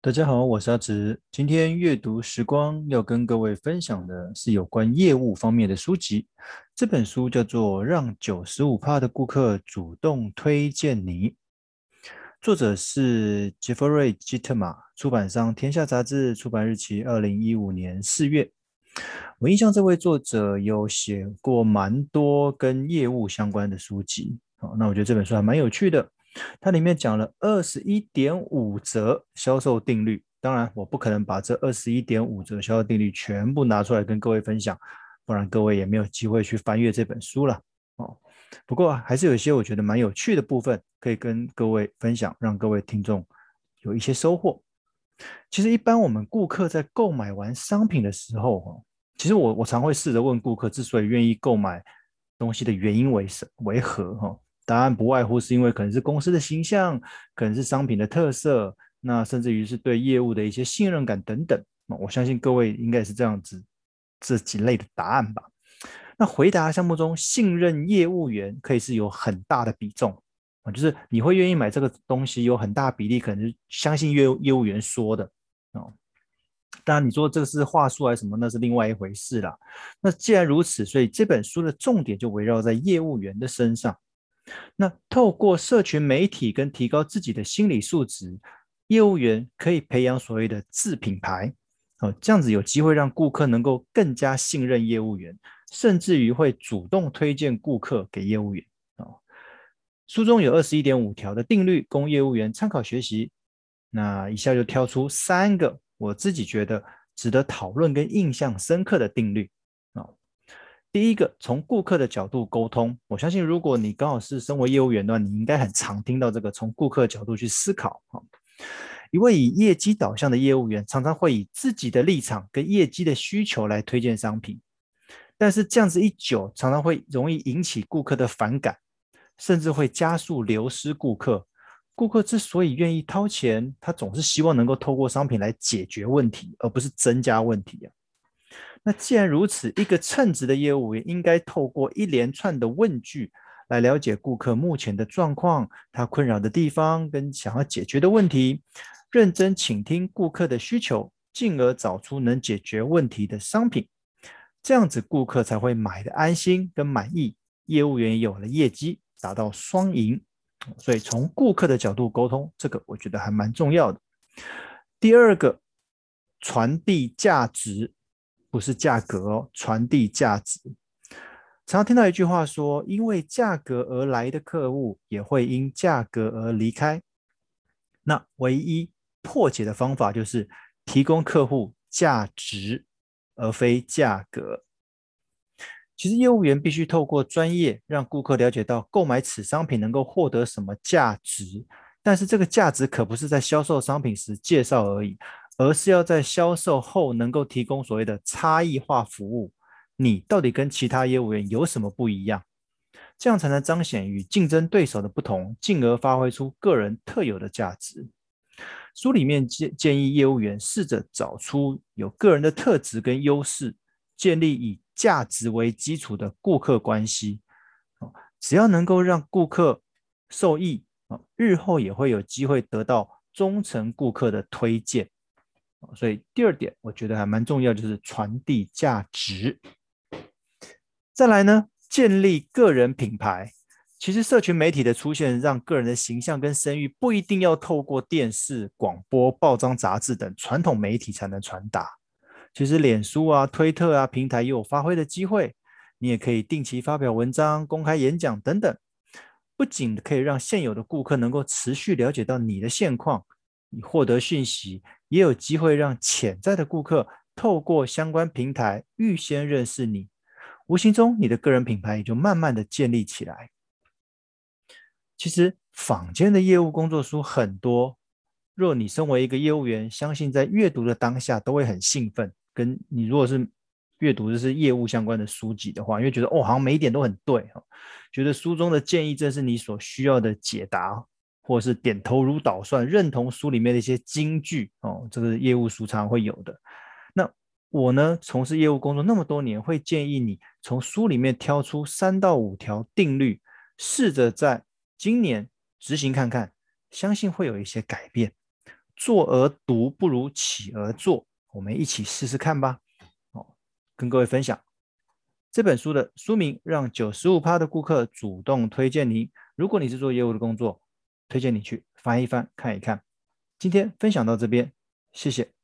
大家好，我是阿直。今天阅读时光要跟各位分享的是有关业务方面的书籍。这本书叫做《让九十五趴的顾客主动推荐你》，作者是杰弗瑞·基特玛，出版商天下杂志，出版日期二零一五年四月。我印象这位作者有写过蛮多跟业务相关的书籍，好，那我觉得这本书还蛮有趣的。它里面讲了二十一点五折销售定律，当然我不可能把这二十一点五折销售定律全部拿出来跟各位分享，不然各位也没有机会去翻阅这本书了哦。不过还是有一些我觉得蛮有趣的部分可以跟各位分享，让各位听众有一些收获。其实一般我们顾客在购买完商品的时候，哈，其实我我常会试着问顾客，之所以愿意购买东西的原因为什为何，哈。答案不外乎是因为可能是公司的形象，可能是商品的特色，那甚至于是对业务的一些信任感等等。我相信各位应该是这样子这几类的答案吧。那回答项目中，信任业务员可以是有很大的比重啊，就是你会愿意买这个东西，有很大比例可能是相信业业务员说的哦。当然你说这个是话术还是什么，那是另外一回事了。那既然如此，所以这本书的重点就围绕在业务员的身上。那透过社群媒体跟提高自己的心理素质，业务员可以培养所谓的自品牌，哦，这样子有机会让顾客能够更加信任业务员，甚至于会主动推荐顾客给业务员。哦，书中有二十一点五条的定律供业务员参考学习。那以下就挑出三个我自己觉得值得讨论跟印象深刻的定律。第一个，从顾客的角度沟通。我相信，如果你刚好是身为业务员的话，你应该很常听到这个从顾客角度去思考。哈，一位以业绩导向的业务员，常常会以自己的立场跟业绩的需求来推荐商品，但是这样子一久，常常会容易引起顾客的反感，甚至会加速流失顾客。顾客之所以愿意掏钱，他总是希望能够透过商品来解决问题，而不是增加问题啊。那既然如此，一个称职的业务员应该透过一连串的问句来了解顾客目前的状况、他困扰的地方跟想要解决的问题，认真倾听顾客的需求，进而找出能解决问题的商品。这样子，顾客才会买的安心跟满意，业务员有了业绩，达到双赢。所以，从顾客的角度沟通，这个我觉得还蛮重要的。第二个，传递价值。不是价格哦，传递价值。常常听到一句话说：“因为价格而来的客户，也会因价格而离开。”那唯一破解的方法就是提供客户价值，而非价格。其实业务员必须透过专业，让顾客了解到购买此商品能够获得什么价值。但是这个价值可不是在销售商品时介绍而已。而是要在销售后能够提供所谓的差异化服务，你到底跟其他业务员有什么不一样？这样才能彰显与竞争对手的不同，进而发挥出个人特有的价值。书里面建建议业务员试着找出有个人的特质跟优势，建立以价值为基础的顾客关系。只要能够让顾客受益，日后也会有机会得到忠诚顾客的推荐。所以第二点，我觉得还蛮重要，就是传递价值。再来呢，建立个人品牌。其实社群媒体的出现，让个人的形象跟声誉不一定要透过电视、广播、报章、杂志等传统媒体才能传达。其实脸书啊、推特啊平台也有发挥的机会。你也可以定期发表文章、公开演讲等等，不仅可以让现有的顾客能够持续了解到你的现况，你获得讯息。也有机会让潜在的顾客透过相关平台预先认识你，无形中你的个人品牌也就慢慢的建立起来。其实坊间的业务工作书很多，若你身为一个业务员，相信在阅读的当下都会很兴奋。跟你如果是阅读的是业务相关的书籍的话，因为觉得哦，好像每一点都很对哈，觉得书中的建议正是你所需要的解答。或者是点头如捣蒜，认同书里面的一些金句哦，这个业务书常会有的。那我呢，从事业务工作那么多年，会建议你从书里面挑出三到五条定律，试着在今年执行看看，相信会有一些改变。坐而读不如起而做，我们一起试试看吧。哦，跟各位分享这本书的书名：让九十五趴的顾客主动推荐您。如果你是做业务的工作。推荐你去翻一翻看一看。今天分享到这边谢谢。